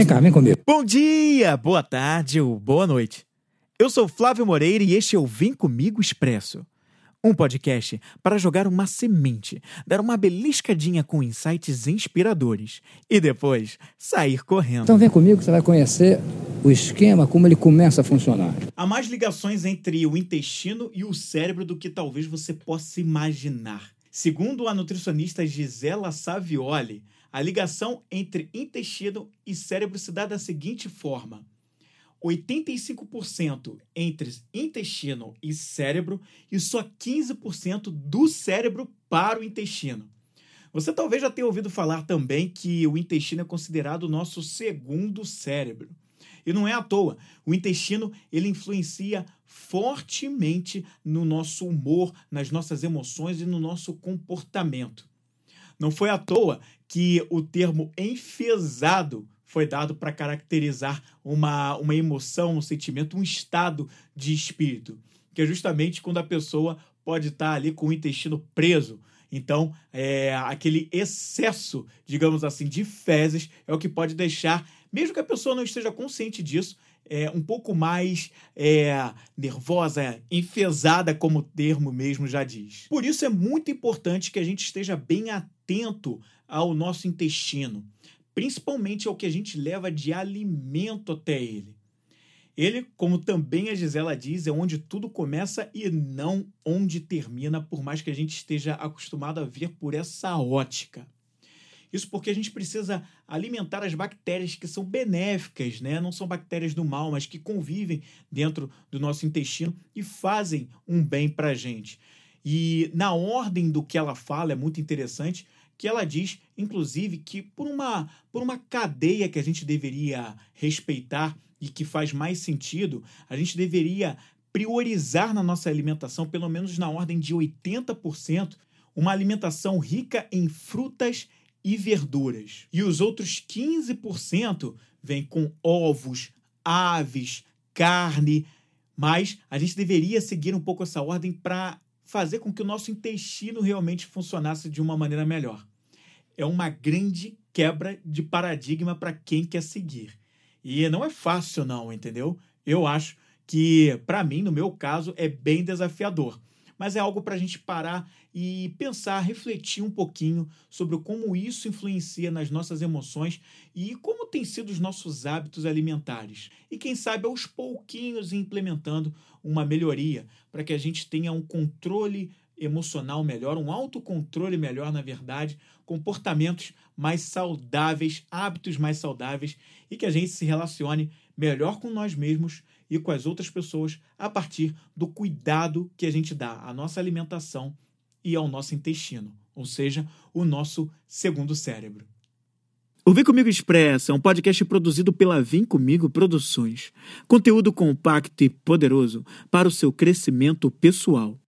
Vem cá, vem comigo. Bom dia, boa tarde ou boa noite. Eu sou Flávio Moreira e este é o Vem Comigo Expresso. Um podcast para jogar uma semente, dar uma beliscadinha com insights inspiradores e depois sair correndo. Então vem comigo que você vai conhecer o esquema, como ele começa a funcionar. Há mais ligações entre o intestino e o cérebro do que talvez você possa imaginar. Segundo a nutricionista Gisela Savioli, a ligação entre intestino e cérebro se dá da seguinte forma: 85% entre intestino e cérebro e só 15% do cérebro para o intestino. Você talvez já tenha ouvido falar também que o intestino é considerado o nosso segundo cérebro. E não é à toa. O intestino ele influencia fortemente no nosso humor, nas nossas emoções e no nosso comportamento. Não foi à toa que o termo enfesado foi dado para caracterizar uma, uma emoção, um sentimento, um estado de espírito, que é justamente quando a pessoa pode estar ali com o intestino preso. Então, é, aquele excesso, digamos assim, de fezes é o que pode deixar, mesmo que a pessoa não esteja consciente disso, é, um pouco mais é, nervosa, enfesada, como o termo mesmo já diz. Por isso é muito importante que a gente esteja bem atento ao nosso intestino, principalmente ao que a gente leva de alimento até ele. Ele, como também a Gisela diz, é onde tudo começa e não onde termina, por mais que a gente esteja acostumado a ver por essa ótica. Isso porque a gente precisa alimentar as bactérias que são benéficas, né? Não são bactérias do mal, mas que convivem dentro do nosso intestino e fazem um bem para a gente. E na ordem do que ela fala é muito interessante, que ela diz, inclusive, que por uma, por uma cadeia que a gente deveria respeitar e que faz mais sentido, a gente deveria priorizar na nossa alimentação, pelo menos na ordem de 80%, uma alimentação rica em frutas e verduras. E os outros 15% vêm com ovos, aves, carne, mas a gente deveria seguir um pouco essa ordem para fazer com que o nosso intestino realmente funcionasse de uma maneira melhor. É uma grande quebra de paradigma para quem quer seguir. E não é fácil não, entendeu? Eu acho que para mim, no meu caso, é bem desafiador mas é algo para a gente parar e pensar, refletir um pouquinho sobre como isso influencia nas nossas emoções e como têm sido os nossos hábitos alimentares. E quem sabe aos pouquinhos implementando uma melhoria para que a gente tenha um controle emocional melhor, um autocontrole melhor, na verdade, comportamentos mais saudáveis, hábitos mais saudáveis e que a gente se relacione melhor com nós mesmos e com as outras pessoas a partir do cuidado que a gente dá à nossa alimentação e ao nosso intestino, ou seja, o nosso segundo cérebro. O Vem Comigo Expressa é um podcast produzido pela Vem Comigo Produções. Conteúdo compacto e poderoso para o seu crescimento pessoal.